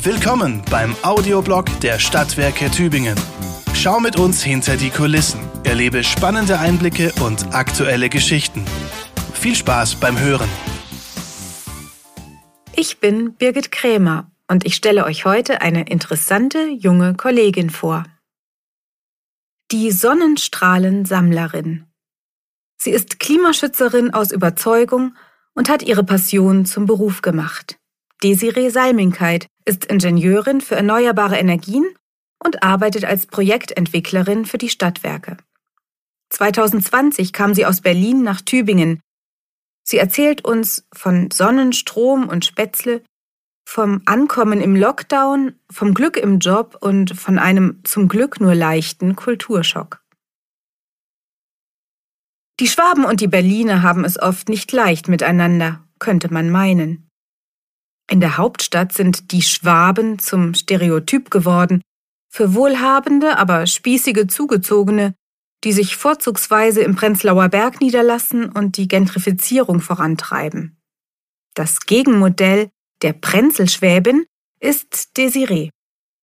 Willkommen beim Audioblog der Stadtwerke Tübingen. Schau mit uns hinter die Kulissen, erlebe spannende Einblicke und aktuelle Geschichten. Viel Spaß beim Hören. Ich bin Birgit Krämer und ich stelle euch heute eine interessante junge Kollegin vor. Die Sonnenstrahlensammlerin. Sie ist Klimaschützerin aus Überzeugung und hat ihre Passion zum Beruf gemacht. Desiree Salmingkeit ist Ingenieurin für erneuerbare Energien und arbeitet als Projektentwicklerin für die Stadtwerke. 2020 kam sie aus Berlin nach Tübingen. Sie erzählt uns von Sonnenstrom und Spätzle, vom Ankommen im Lockdown, vom Glück im Job und von einem zum Glück nur leichten Kulturschock. Die Schwaben und die Berliner haben es oft nicht leicht miteinander, könnte man meinen. In der Hauptstadt sind die Schwaben zum Stereotyp geworden, für wohlhabende, aber spießige Zugezogene, die sich vorzugsweise im Prenzlauer Berg niederlassen und die Gentrifizierung vorantreiben. Das Gegenmodell der Prenzelschwäbin ist Desiree.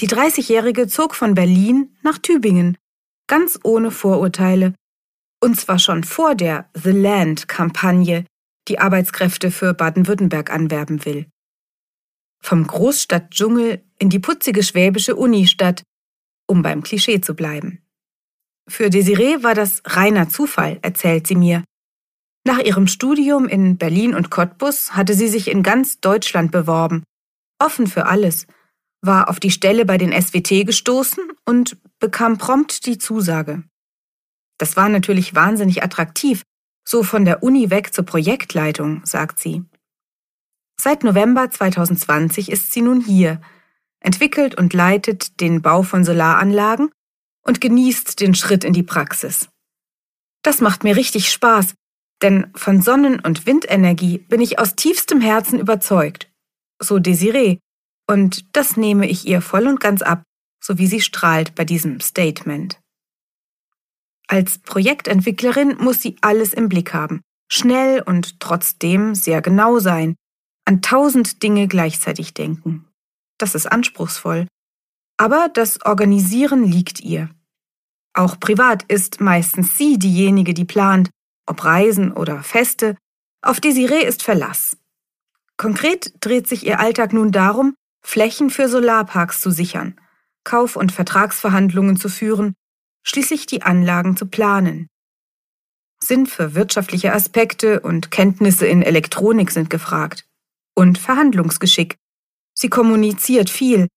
Die 30-Jährige zog von Berlin nach Tübingen, ganz ohne Vorurteile, und zwar schon vor der The Land-Kampagne, die Arbeitskräfte für Baden-Württemberg anwerben will vom Großstadtdschungel in die putzige schwäbische Unistadt, um beim Klischee zu bleiben. Für Desiree war das reiner Zufall, erzählt sie mir. Nach ihrem Studium in Berlin und Cottbus hatte sie sich in ganz Deutschland beworben, offen für alles, war auf die Stelle bei den SWT gestoßen und bekam prompt die Zusage. Das war natürlich wahnsinnig attraktiv, so von der Uni weg zur Projektleitung, sagt sie. Seit November 2020 ist sie nun hier, entwickelt und leitet den Bau von Solaranlagen und genießt den Schritt in die Praxis. Das macht mir richtig Spaß, denn von Sonnen- und Windenergie bin ich aus tiefstem Herzen überzeugt. So Desiree. Und das nehme ich ihr voll und ganz ab, so wie sie strahlt bei diesem Statement. Als Projektentwicklerin muss sie alles im Blick haben, schnell und trotzdem sehr genau sein, an tausend Dinge gleichzeitig denken. Das ist anspruchsvoll. Aber das Organisieren liegt ihr. Auch privat ist meistens sie diejenige, die plant, ob Reisen oder Feste. Auf Desiree ist Verlass. Konkret dreht sich ihr Alltag nun darum, Flächen für Solarparks zu sichern, Kauf- und Vertragsverhandlungen zu führen, schließlich die Anlagen zu planen. Sinn für wirtschaftliche Aspekte und Kenntnisse in Elektronik sind gefragt und Verhandlungsgeschick. Sie kommuniziert viel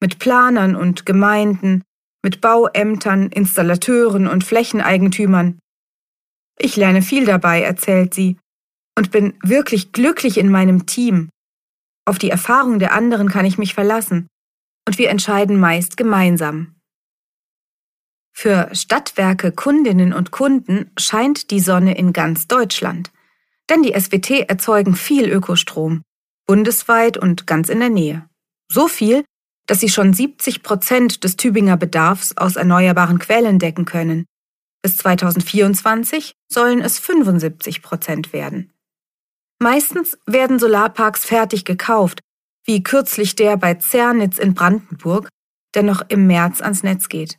mit Planern und Gemeinden, mit Bauämtern, Installateuren und Flächeneigentümern. Ich lerne viel dabei, erzählt sie, und bin wirklich glücklich in meinem Team. Auf die Erfahrung der anderen kann ich mich verlassen, und wir entscheiden meist gemeinsam. Für Stadtwerke, Kundinnen und Kunden scheint die Sonne in ganz Deutschland, denn die SWT erzeugen viel Ökostrom bundesweit und ganz in der Nähe. So viel, dass sie schon 70 Prozent des Tübinger Bedarfs aus erneuerbaren Quellen decken können. Bis 2024 sollen es 75 Prozent werden. Meistens werden Solarparks fertig gekauft, wie kürzlich der bei Zernitz in Brandenburg, der noch im März ans Netz geht.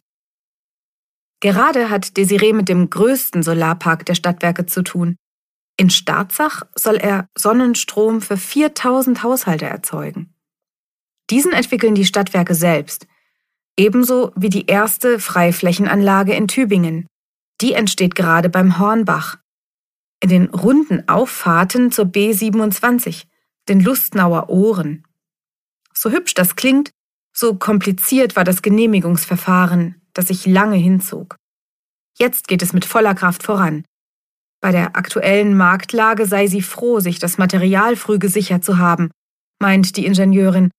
Gerade hat Desiree mit dem größten Solarpark der Stadtwerke zu tun. In Starzach soll er Sonnenstrom für 4000 Haushalte erzeugen. Diesen entwickeln die Stadtwerke selbst, ebenso wie die erste Freiflächenanlage in Tübingen. Die entsteht gerade beim Hornbach. In den runden Auffahrten zur B27, den Lustnauer Ohren. So hübsch das klingt, so kompliziert war das Genehmigungsverfahren, das sich lange hinzog. Jetzt geht es mit voller Kraft voran. Bei der aktuellen Marktlage sei sie froh, sich das Material früh gesichert zu haben, meint die Ingenieurin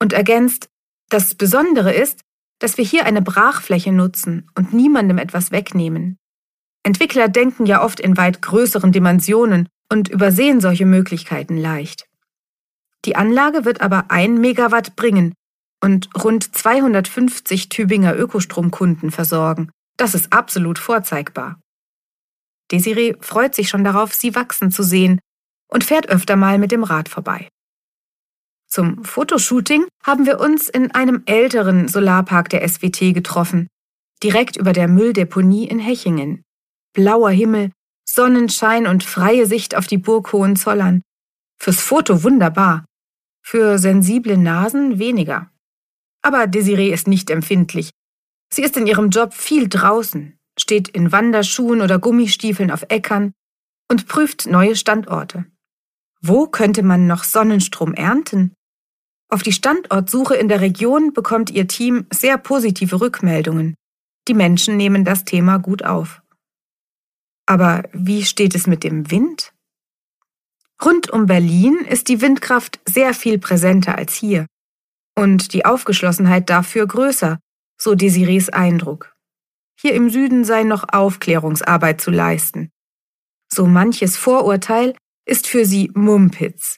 und ergänzt, das Besondere ist, dass wir hier eine Brachfläche nutzen und niemandem etwas wegnehmen. Entwickler denken ja oft in weit größeren Dimensionen und übersehen solche Möglichkeiten leicht. Die Anlage wird aber ein Megawatt bringen und rund 250 Tübinger Ökostromkunden versorgen. Das ist absolut vorzeigbar. Desiree freut sich schon darauf, sie wachsen zu sehen und fährt öfter mal mit dem Rad vorbei. Zum Fotoshooting haben wir uns in einem älteren Solarpark der SWT getroffen, direkt über der Mülldeponie in Hechingen. Blauer Himmel, Sonnenschein und freie Sicht auf die Burg Hohenzollern. Fürs Foto wunderbar, für sensible Nasen weniger. Aber Desiree ist nicht empfindlich. Sie ist in ihrem Job viel draußen, steht in Wanderschuhen oder Gummistiefeln auf Äckern und prüft neue Standorte. Wo könnte man noch Sonnenstrom ernten? Auf die Standortsuche in der Region bekommt ihr Team sehr positive Rückmeldungen. Die Menschen nehmen das Thema gut auf. Aber wie steht es mit dem Wind? Rund um Berlin ist die Windkraft sehr viel präsenter als hier und die Aufgeschlossenheit dafür größer, so Desirees Eindruck. Hier im Süden sei noch Aufklärungsarbeit zu leisten. So manches Vorurteil ist für sie Mumpitz.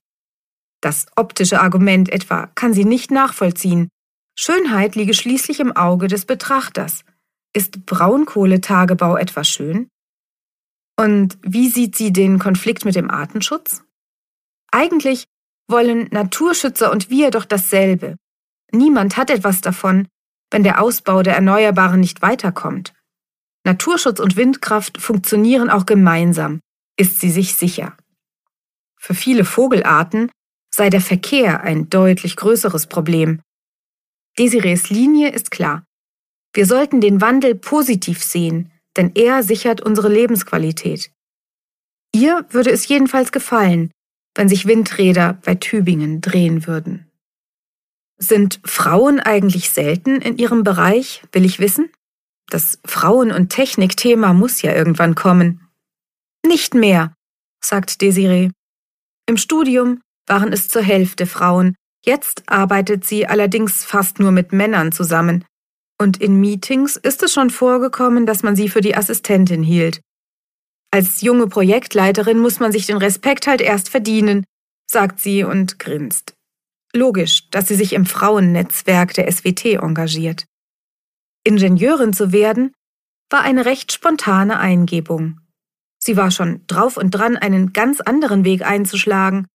Das optische Argument etwa kann sie nicht nachvollziehen. Schönheit liege schließlich im Auge des Betrachters. Ist Braunkohletagebau etwa schön? Und wie sieht sie den Konflikt mit dem Artenschutz? Eigentlich wollen Naturschützer und wir doch dasselbe. Niemand hat etwas davon, wenn der Ausbau der Erneuerbaren nicht weiterkommt. Naturschutz und Windkraft funktionieren auch gemeinsam, ist sie sich sicher. Für viele Vogelarten sei der Verkehr ein deutlich größeres Problem. Desirees Linie ist klar. Wir sollten den Wandel positiv sehen, denn er sichert unsere Lebensqualität. Ihr würde es jedenfalls gefallen, wenn sich Windräder bei Tübingen drehen würden. Sind Frauen eigentlich selten in ihrem Bereich, will ich wissen? Das Frauen- und Technik-Thema muss ja irgendwann kommen. Nicht mehr, sagt Desiree. Im Studium waren es zur Hälfte Frauen, jetzt arbeitet sie allerdings fast nur mit Männern zusammen. Und in Meetings ist es schon vorgekommen, dass man sie für die Assistentin hielt. Als junge Projektleiterin muss man sich den Respekt halt erst verdienen, sagt sie und grinst. Logisch, dass sie sich im Frauennetzwerk der SWT engagiert. Ingenieurin zu werden, war eine recht spontane Eingebung. Sie war schon drauf und dran, einen ganz anderen Weg einzuschlagen,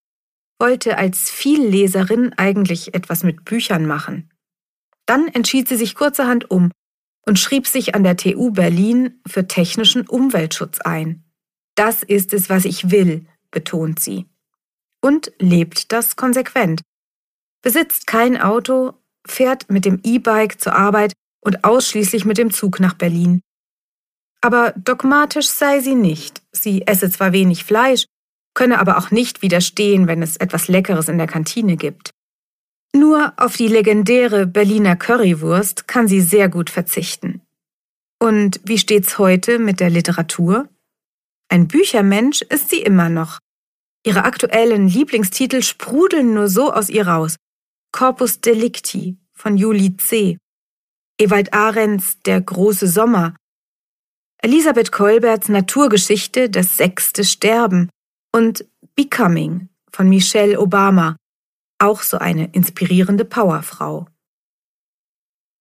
wollte als Vielleserin eigentlich etwas mit Büchern machen. Dann entschied sie sich kurzerhand um und schrieb sich an der TU Berlin für technischen Umweltschutz ein. Das ist es, was ich will, betont sie. Und lebt das konsequent. Besitzt kein Auto, fährt mit dem E-Bike zur Arbeit und ausschließlich mit dem Zug nach Berlin. Aber dogmatisch sei sie nicht. Sie esse zwar wenig Fleisch, könne aber auch nicht widerstehen, wenn es etwas Leckeres in der Kantine gibt. Nur auf die legendäre Berliner Currywurst kann sie sehr gut verzichten. Und wie steht's heute mit der Literatur? Ein Büchermensch ist sie immer noch. Ihre aktuellen Lieblingstitel sprudeln nur so aus ihr raus. Corpus Delicti von Juli C. Ewald Ahrens Der große Sommer. Elisabeth Kolberts Naturgeschichte Das sechste Sterben und Becoming von Michelle Obama. Auch so eine inspirierende Powerfrau.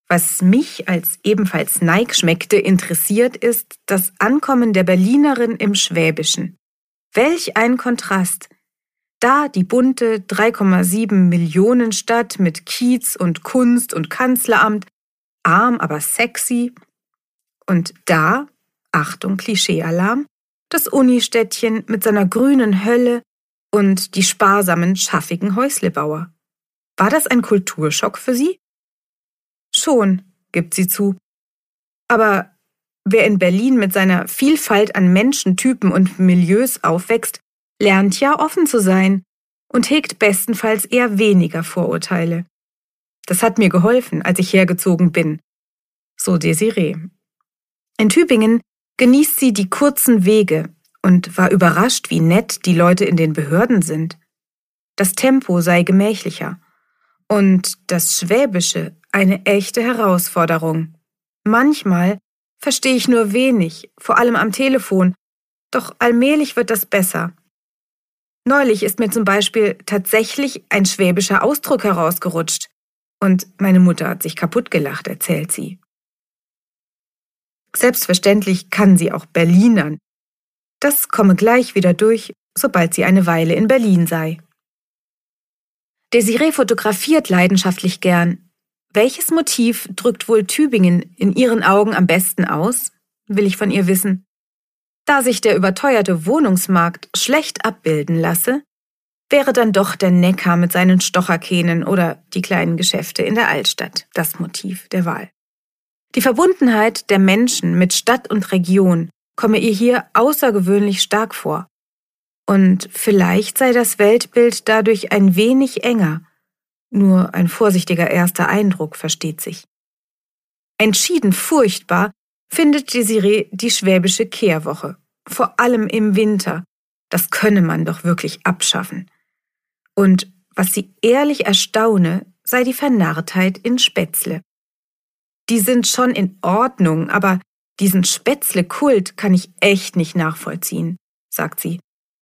Was mich als ebenfalls Neig schmeckte interessiert, ist das Ankommen der Berlinerin im Schwäbischen. Welch ein Kontrast! Da die bunte 3,7 Millionen Stadt mit Kiez und Kunst und Kanzleramt, arm aber sexy. Und da, Achtung Klischeealarm, das Unistädtchen mit seiner grünen Hölle und die sparsamen, schaffigen Häuslebauer. War das ein Kulturschock für Sie? Schon, gibt sie zu. Aber wer in Berlin mit seiner Vielfalt an Menschentypen und Milieus aufwächst, lernt ja offen zu sein und hegt bestenfalls eher weniger Vorurteile. Das hat mir geholfen, als ich hergezogen bin. So Desiree. In Tübingen genießt sie die kurzen Wege und war überrascht, wie nett die Leute in den Behörden sind. Das Tempo sei gemächlicher. Und das Schwäbische eine echte Herausforderung. Manchmal verstehe ich nur wenig, vor allem am Telefon, doch allmählich wird das besser. Neulich ist mir zum Beispiel tatsächlich ein schwäbischer Ausdruck herausgerutscht. Und meine Mutter hat sich kaputt gelacht, erzählt sie. Selbstverständlich kann sie auch Berlinern. Das komme gleich wieder durch, sobald sie eine Weile in Berlin sei. Desiree fotografiert leidenschaftlich gern. Welches Motiv drückt wohl Tübingen in ihren Augen am besten aus? will ich von ihr wissen. Da sich der überteuerte Wohnungsmarkt schlecht abbilden lasse, wäre dann doch der Neckar mit seinen Stocherkähnen oder die kleinen Geschäfte in der Altstadt das Motiv der Wahl. Die Verbundenheit der Menschen mit Stadt und Region komme ihr hier außergewöhnlich stark vor. Und vielleicht sei das Weltbild dadurch ein wenig enger. Nur ein vorsichtiger erster Eindruck versteht sich. Entschieden furchtbar findet Desiree die schwäbische Kehrwoche, vor allem im Winter. Das könne man doch wirklich abschaffen. Und was sie ehrlich erstaune, sei die Vernarrtheit in Spätzle. Die sind schon in Ordnung, aber diesen Spätzle-Kult kann ich echt nicht nachvollziehen, sagt sie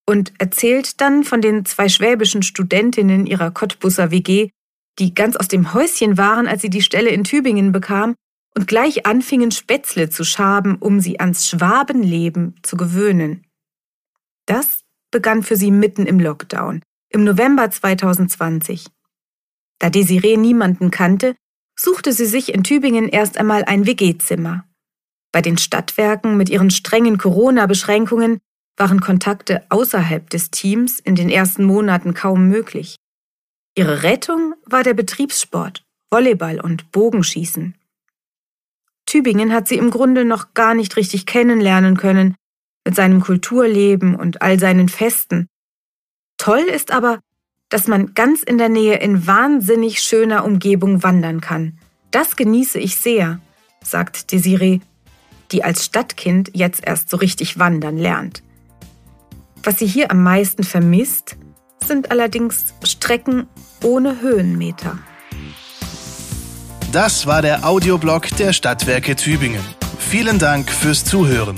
und erzählt dann von den zwei schwäbischen Studentinnen ihrer Cottbusser WG, die ganz aus dem Häuschen waren, als sie die Stelle in Tübingen bekam und gleich anfingen, Spätzle zu schaben, um sie ans Schwabenleben zu gewöhnen. Das begann für sie mitten im Lockdown, im November 2020. Da Desiree niemanden kannte, suchte sie sich in Tübingen erst einmal ein WG-Zimmer. Bei den Stadtwerken mit ihren strengen Corona-Beschränkungen waren Kontakte außerhalb des Teams in den ersten Monaten kaum möglich. Ihre Rettung war der Betriebssport, Volleyball und Bogenschießen. Tübingen hat sie im Grunde noch gar nicht richtig kennenlernen können, mit seinem Kulturleben und all seinen Festen, Toll ist aber, dass man ganz in der Nähe in wahnsinnig schöner Umgebung wandern kann. Das genieße ich sehr, sagt Desiree, die als Stadtkind jetzt erst so richtig wandern lernt. Was sie hier am meisten vermisst, sind allerdings Strecken ohne Höhenmeter. Das war der Audioblog der Stadtwerke Tübingen. Vielen Dank fürs Zuhören.